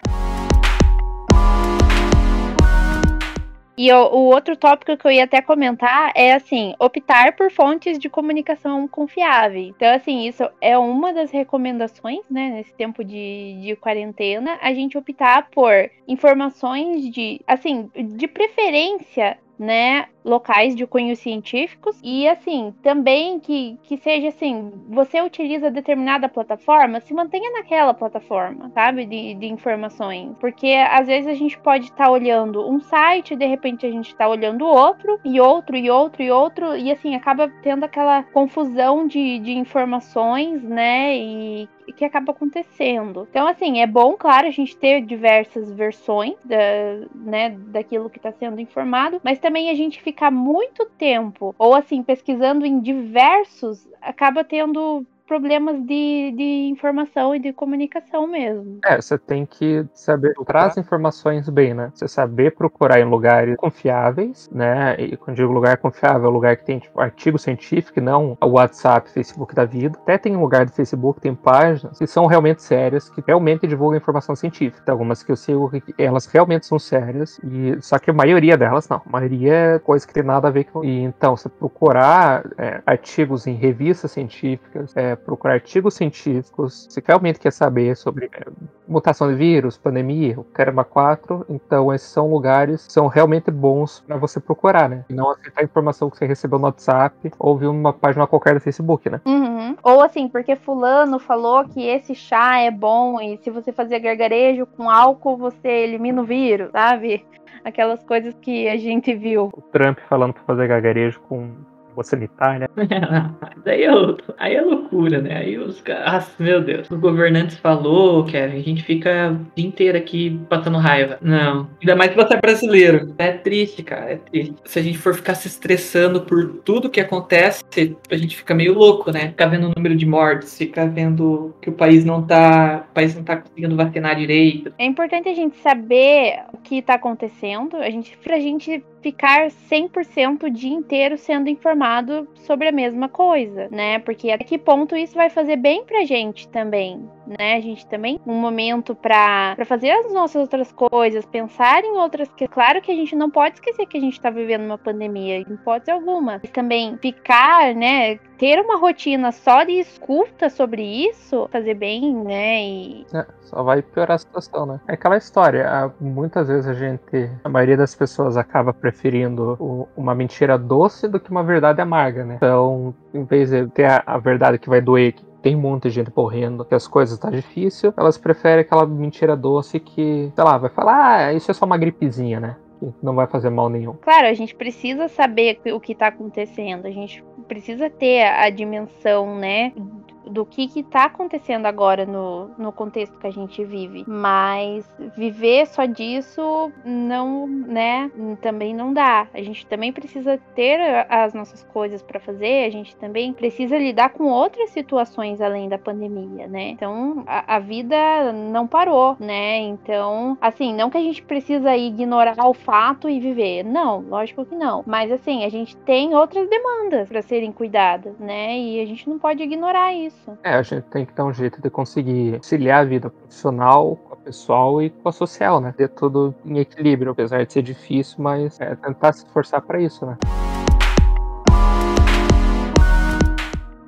E o, o, outro tópico que eu ia até comentar é assim, optar por fontes de comunicação confiáveis. Então, assim, isso é uma das recomendações, né, nesse tempo de, de quarentena, a gente optar por informações de, assim, de preferência né, locais de cunho científicos e assim, também que, que seja assim, você utiliza determinada plataforma, se mantenha naquela plataforma, sabe, de, de informações, porque às vezes a gente pode estar tá olhando um site, de repente a gente está olhando outro, e outro, e outro, e outro, e assim, acaba tendo aquela confusão de, de informações, né, e que acaba acontecendo. Então, assim, é bom, claro, a gente ter diversas versões da, né, daquilo que está sendo informado, mas também a gente ficar muito tempo, ou assim, pesquisando em diversos, acaba tendo problemas de, de informação e de comunicação mesmo. É, você tem que saber procurar as informações bem, né? Você saber procurar em lugares confiáveis, né? E quando digo lugar confiável, é lugar que tem tipo, artigo científico, não o WhatsApp, Facebook da vida. Até tem lugar do Facebook, tem páginas que são realmente sérias, que realmente divulgam informação científica. Tem algumas que eu sigo elas realmente são sérias, e só que a maioria delas não. A maioria é coisa que tem nada a ver com. E então, você procurar é, artigos em revistas científicas, é, procurar artigos científicos, se realmente quer saber sobre é, mutação de vírus, pandemia, o Caramba 4, então esses são lugares que são realmente bons para você procurar, né? E não aceitar a informação que você recebeu no WhatsApp ou viu numa página qualquer do Facebook, né? Uhum. Ou assim, porque fulano falou que esse chá é bom e se você fazer gargarejo com álcool, você elimina o vírus, sabe? Aquelas coisas que a gente viu. O Trump falando para fazer gargarejo com rua sanitária. Daí é, aí é loucura, né? Aí os caras, meu Deus, os governantes falou, Kevin, a gente fica o dia inteiro aqui passando raiva. Não, ainda mais que você é brasileiro. É triste, cara, é triste. Se a gente for ficar se estressando por tudo que acontece, a gente fica meio louco, né? Ficar vendo o número de mortes, ficar vendo que o país não tá, o país não tá conseguindo vacinar direito. É importante a gente saber o que tá acontecendo, a gente pra gente ficar 100% o dia inteiro sendo informado sobre a mesma coisa, né? Porque até que ponto isso vai fazer bem pra gente também, né? A gente também um momento para fazer as nossas outras coisas, pensar em outras que claro que a gente não pode esquecer que a gente tá vivendo uma pandemia, em hipótese alguma. Mas também ficar, né, ter uma rotina só de escuta sobre isso, fazer bem, né? E... É, só vai piorar a situação, né? É aquela história. Muitas vezes a gente, a maioria das pessoas acaba preferindo uma mentira doce do que uma verdade amarga, né? Então, em vez de ter a, verdade que vai doer, que tem de gente morrendo, que as coisas tá difícil, elas preferem aquela mentira doce que, sei lá, vai falar, ah, isso é só uma gripezinha, né? Não vai fazer mal nenhum. Claro, a gente precisa saber o que está acontecendo, a gente precisa ter a dimensão, né, do que está acontecendo agora no, no contexto que a gente vive. Mas viver só disso não, né, também não dá. A gente também precisa ter as nossas coisas para fazer, a gente também precisa lidar com outras situações além da pandemia, né? Então a, a vida não parou, né? Então, assim, não que a gente precisa ignorar o fato e viver. Não, lógico que não. Mas assim, a gente tem outras demandas para serem cuidadas, né? E a gente não pode ignorar isso isso. É, a gente tem que dar um jeito de conseguir auxiliar a vida profissional com a pessoal e com a social, né? Ter tudo em equilíbrio, apesar de ser difícil, mas é tentar se esforçar para isso, né?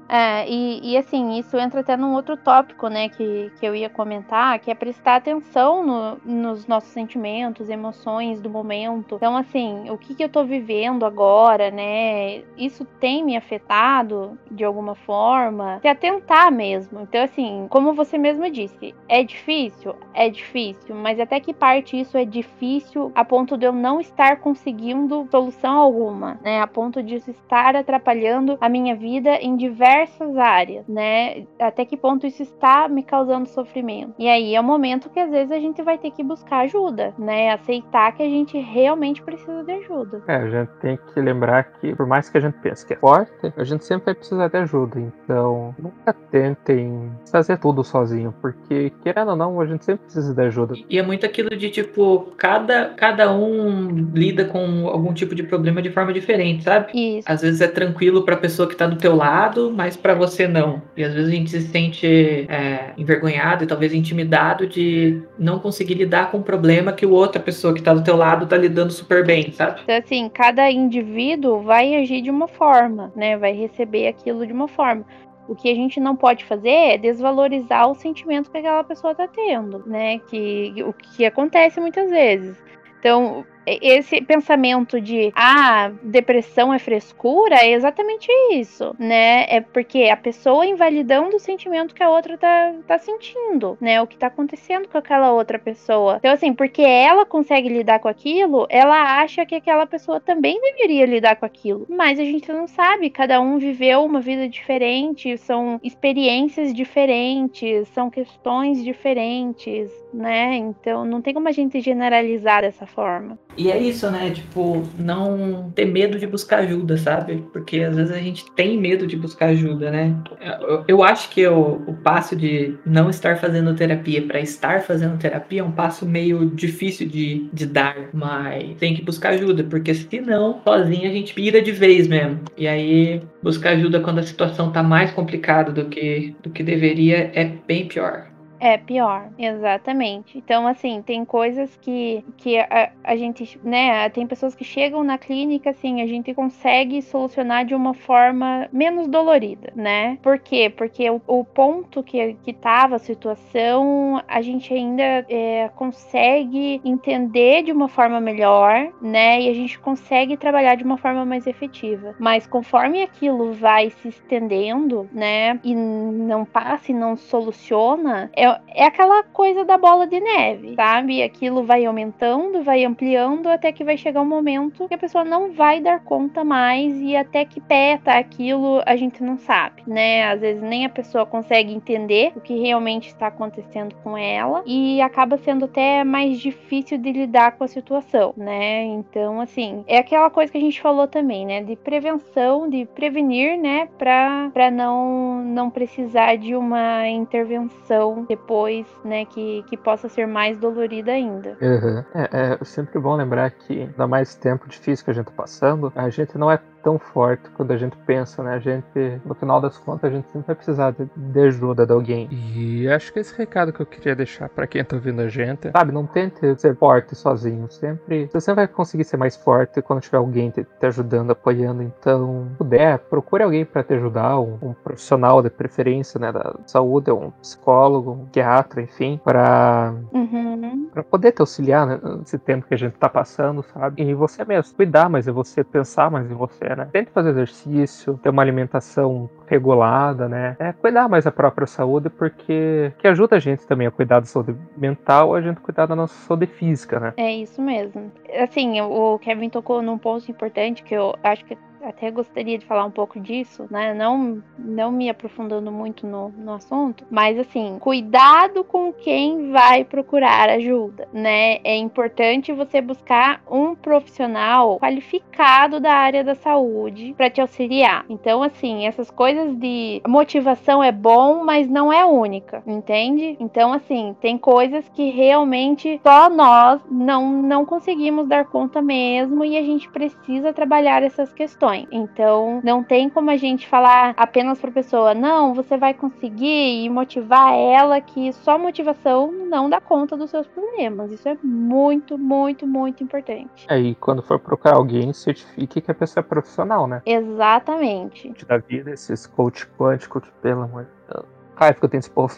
É, e, e, assim, isso entra até num outro tópico, né, que, que eu ia comentar, que é prestar atenção no, nos nossos sentimentos, emoções do momento. Então, assim, o que, que eu tô vivendo agora, né? Isso tem me afetado de alguma forma? Se atentar mesmo. Então, assim, como você mesmo disse, é difícil? É difícil, mas até que parte isso é difícil a ponto de eu não estar conseguindo solução alguma, né? A ponto de isso estar atrapalhando a minha vida em diversos diversas áreas, né? Até que ponto isso está me causando sofrimento. E aí é o momento que às vezes a gente vai ter que buscar ajuda, né? Aceitar que a gente realmente precisa de ajuda. É, a gente tem que lembrar que, por mais que a gente pense que é forte, a gente sempre vai precisar de ajuda. Então, nunca tentem fazer tudo sozinho, porque, querendo ou não, a gente sempre precisa de ajuda. E é muito aquilo de, tipo, cada, cada um lida com algum tipo de problema de forma diferente, sabe? Isso. Às vezes é tranquilo pra pessoa que tá do teu lado, mas mas para você não. E às vezes a gente se sente é, envergonhado e talvez intimidado de não conseguir lidar com um problema que o outra pessoa que tá do teu lado tá lidando super bem, sabe? Então, assim, cada indivíduo vai agir de uma forma, né? Vai receber aquilo de uma forma. O que a gente não pode fazer é desvalorizar o sentimento que aquela pessoa está tendo, né? Que o que acontece muitas vezes. Então, esse pensamento de ah, depressão é frescura é exatamente isso, né? É porque a pessoa invalidando o sentimento que a outra tá, tá sentindo, né? O que tá acontecendo com aquela outra pessoa. Então, assim, porque ela consegue lidar com aquilo, ela acha que aquela pessoa também deveria lidar com aquilo. Mas a gente não sabe, cada um viveu uma vida diferente, são experiências diferentes, são questões diferentes, né? Então não tem como a gente generalizar dessa forma. E é isso, né? Tipo, não ter medo de buscar ajuda, sabe? Porque às vezes a gente tem medo de buscar ajuda, né? Eu, eu acho que o, passo de não estar fazendo terapia para estar fazendo terapia é um passo meio difícil de, de dar, mas tem que buscar ajuda, porque senão, sozinho a gente pira de vez mesmo. E aí, buscar ajuda quando a situação tá mais complicada do que, do que deveria é bem pior. É pior, exatamente. Então, assim, tem coisas que, que a, a gente, né, tem pessoas que chegam na clínica, assim, a gente consegue solucionar de uma forma menos dolorida, né? Por quê? Porque o, o ponto que, que tava a situação, a gente ainda é, consegue entender de uma forma melhor, né? E a gente consegue trabalhar de uma forma mais efetiva. Mas conforme aquilo vai se estendendo, né, e não passa e não soluciona, é é, aquela coisa da bola de neve, sabe? Aquilo vai aumentando, vai ampliando, até que vai chegar um momento que a pessoa não vai dar conta mais e até que peta aquilo a gente não sabe, né? Às vezes nem a pessoa consegue entender o que realmente está acontecendo com ela e acaba sendo até mais difícil de lidar com a situação, né? Então, assim, é aquela coisa que a gente falou também, né? De prevenção, de prevenir, né? Pra não, não precisar de uma intervenção depois, né, que, que possa ser mais dolorida ainda. Uhum. É, é sempre bom lembrar que, ainda mais tempo difícil que a gente tá passando, a gente não é tão forte quando a gente pensa, né? A gente, no final das contas, a gente sempre vai precisar de, de ajuda de alguém. E acho que esse recado que eu queria deixar para quem tá ouvindo a gente, sabe? Não tente ser forte sozinho. Sempre, você sempre vai conseguir ser mais forte quando tiver alguém te, te ajudando, apoiando. Então, se puder, procure alguém para te ajudar, um, um, profissional de preferência, né? Da saúde, um psicólogo, um psiquiatra, enfim, para uhum. para poder te auxiliar né, nesse tempo que a gente tá passando, sabe? E você mesmo, cuidar mais de você, pensar mais em você, né? Tente fazer exercício, ter uma alimentação regulada, né? É cuidar mais da própria saúde, porque que ajuda a gente também a cuidar da saúde mental, a gente cuidar da nossa saúde física, né? É isso mesmo. Assim, o Kevin tocou num ponto importante que eu acho que até gostaria de falar um pouco disso, né? Não, não me aprofundando muito no, no assunto, mas assim, cuidado com quem vai procurar ajuda, né? É importante você buscar um profissional qualificado da área da saúde para te auxiliar. Então, assim, essas coisas de motivação é bom, mas não é única, entende? Então, assim, tem coisas que realmente só nós não, não conseguimos dar conta mesmo e a gente precisa trabalhar essas questões. Então, não tem como a gente falar apenas para a pessoa, não, você vai conseguir e motivar ela que só motivação não dá conta dos seus problemas. Isso é muito, muito, muito importante. É, e quando for procurar alguém, certifique que a pessoa é profissional, né? Exatamente. Da vida, esses coach quântico, que pelo amor de Deus. Raiva que eu tenho esse povo.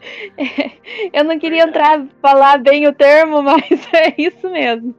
Eu não queria entrar falar bem o termo, mas é isso mesmo.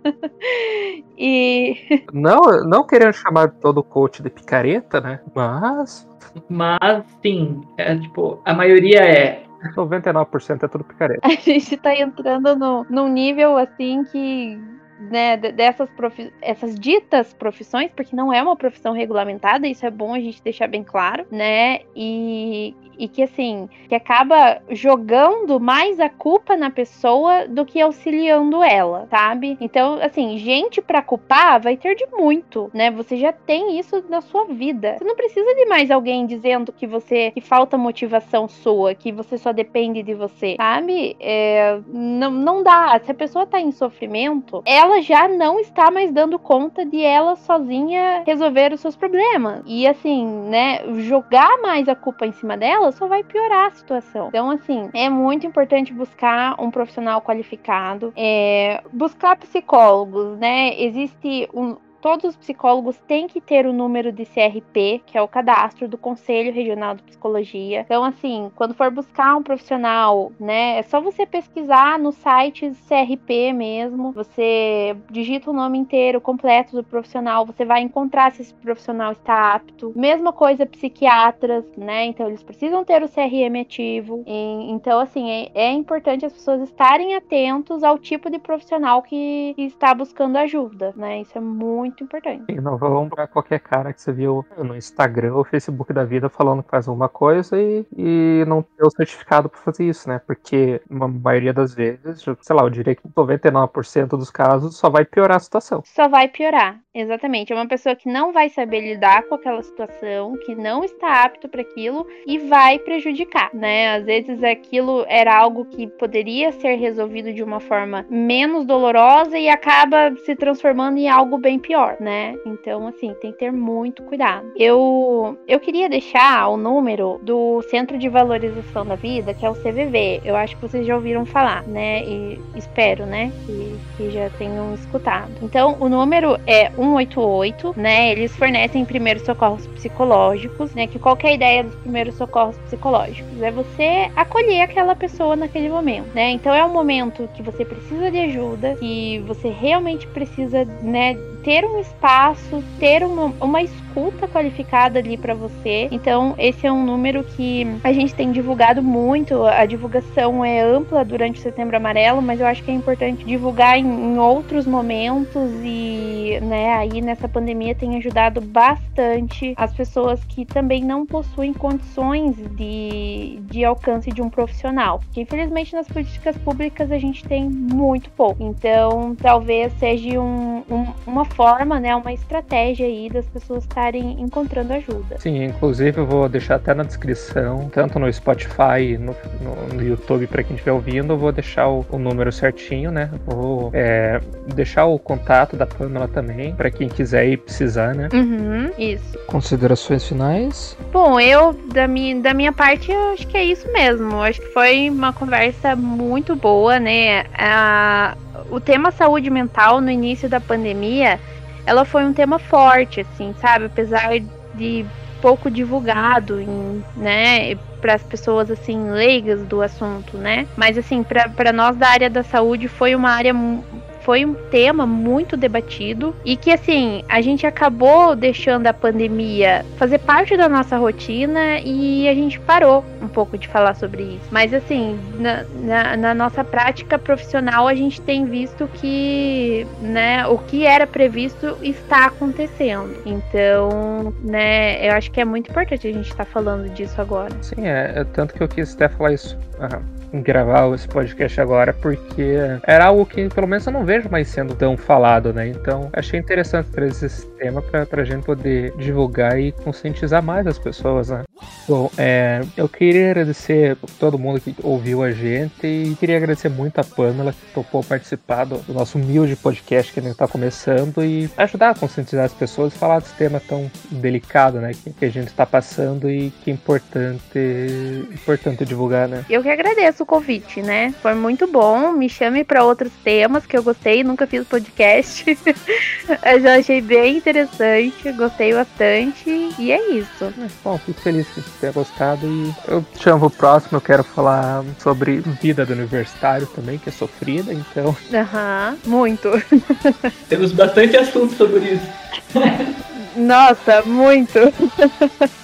E não, não querendo chamar todo coach de picareta, né? Mas mas sim, é tipo, a maioria é 99% é tudo picareta. A gente tá entrando no, num nível assim que né, dessas profi essas ditas profissões, porque não é uma profissão regulamentada, isso é bom a gente deixar bem claro, né? E, e que assim, que acaba jogando mais a culpa na pessoa do que auxiliando ela, sabe? Então, assim, gente para culpar vai ter de muito, né? Você já tem isso na sua vida. Você não precisa de mais alguém dizendo que você que falta motivação sua, que você só depende de você, sabe? É, não, não dá. Se a pessoa tá em sofrimento, ela ela já não está mais dando conta de ela sozinha resolver os seus problemas. E assim, né, jogar mais a culpa em cima dela só vai piorar a situação. Então, assim, é muito importante buscar um profissional qualificado, é, buscar psicólogos, né? Existe um, todos os psicólogos têm que ter o número de CRP, que é o cadastro do Conselho Regional de Psicologia. Então, assim, quando for buscar um profissional, né, é só você pesquisar no site CRP mesmo. Você digita o nome inteiro, completo do profissional, você vai encontrar se esse profissional está apto. Mesma coisa psiquiatras, né? Então, eles precisam ter o CRM ativo. E, então, assim, é, é, importante as pessoas estarem atentos ao tipo de profissional que, está buscando ajuda, né? Isso é muito muito importante. E não vamos pra qualquer cara que você viu no Instagram ou Facebook da vida falando que faz alguma coisa e, e não ter o certificado para fazer isso, né? Porque na maioria das vezes, sei lá, eu diria que 99% dos casos só vai piorar a situação. Só vai piorar, exatamente. É uma pessoa que não vai saber lidar com aquela situação, que não está apto para aquilo e vai prejudicar, né? Às vezes aquilo era algo que poderia ser resolvido de uma forma menos dolorosa e acaba se transformando em algo bem pior né? Então, assim, tem que ter muito cuidado. Eu, eu queria deixar o número do Centro de Valorização da Vida, que é o CVV. Eu acho que vocês já ouviram falar, né? E espero, né? Que, que já tenham escutado. Então, o número é 188, né? Eles fornecem primeiros socorros psicológicos, né? Que qualquer ideia dos primeiros socorros psicológicos é você acolher aquela pessoa naquele momento, né? Então, é um momento que você precisa de ajuda, que você realmente precisa, né? Ter um espaço, ter uma, uma escuta qualificada ali para você. Então, esse é um número que a gente tem divulgado muito. A divulgação é ampla durante o Setembro Amarelo, mas eu acho que é importante divulgar em, em outros momentos e, né, aí nessa pandemia tem ajudado bastante as pessoas que também não possuem condições de, de alcance de um profissional. Porque, infelizmente, nas políticas públicas a gente tem muito pouco. Então, talvez seja um, um, uma forma, né, uma estratégia aí das pessoas estarem encontrando ajuda. Sim, inclusive eu vou deixar até na descrição, tanto no Spotify, no, no, no YouTube para quem estiver ouvindo, eu vou deixar o, o número certinho, né? Vou é, deixar o contato da Pamela também para quem quiser ir precisar, né? Uhum, isso. Considerações finais? Bom, eu da minha, da minha parte eu acho que é isso mesmo. Eu acho que foi uma conversa muito boa, né? A, o tema saúde mental no início da pandemia ela foi um tema forte, assim, sabe? Apesar de pouco divulgado, em, né, para as pessoas assim leigas do assunto, né? Mas assim, para nós da área da saúde foi uma área foi um tema muito debatido e que assim a gente acabou deixando a pandemia fazer parte da nossa rotina e a gente parou um pouco de falar sobre isso. Mas assim, na, na, na nossa prática profissional a gente tem visto que, né, o que era previsto está acontecendo. Então, né, eu acho que é muito importante a gente estar tá falando disso agora. Sim, é, é tanto que eu quis até falar isso. Uhum gravar esse podcast agora, porque era algo que pelo menos eu não vejo mais sendo tão falado, né? Então achei interessante trazer esse tema pra, pra gente poder divulgar e conscientizar mais as pessoas, né? Bom, é, eu queria agradecer todo mundo que ouviu a gente e queria agradecer muito a Pamela que topou participar do, do nosso humilde podcast que a gente tá começando e ajudar a conscientizar as pessoas e falar desse tema tão delicado, né? Que, que a gente tá passando e que é importante, importante divulgar, né? Eu que agradeço agradeço o convite, né? Foi muito bom. Me chame para outros temas que eu gostei. Nunca fiz podcast. eu já achei bem interessante. Gostei bastante. E é isso. É, bom, fico feliz que você tenha gostado. E eu chamo o próximo. Eu quero falar sobre vida do universitário também, que é sofrida. Então. Aham, uhum, muito. Temos bastante assunto sobre isso. Nossa, muito.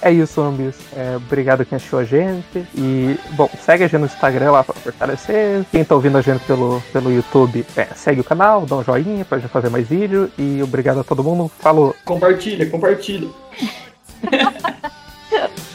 é isso, Ambis. É, obrigado quem achou a gente. E, bom, segue a gente no Instagram lá pra fortalecer. Quem tá ouvindo a gente pelo, pelo YouTube, é, segue o canal, dá um joinha pra gente fazer mais vídeo. E obrigado a todo mundo. Falou. Compartilha, compartilha.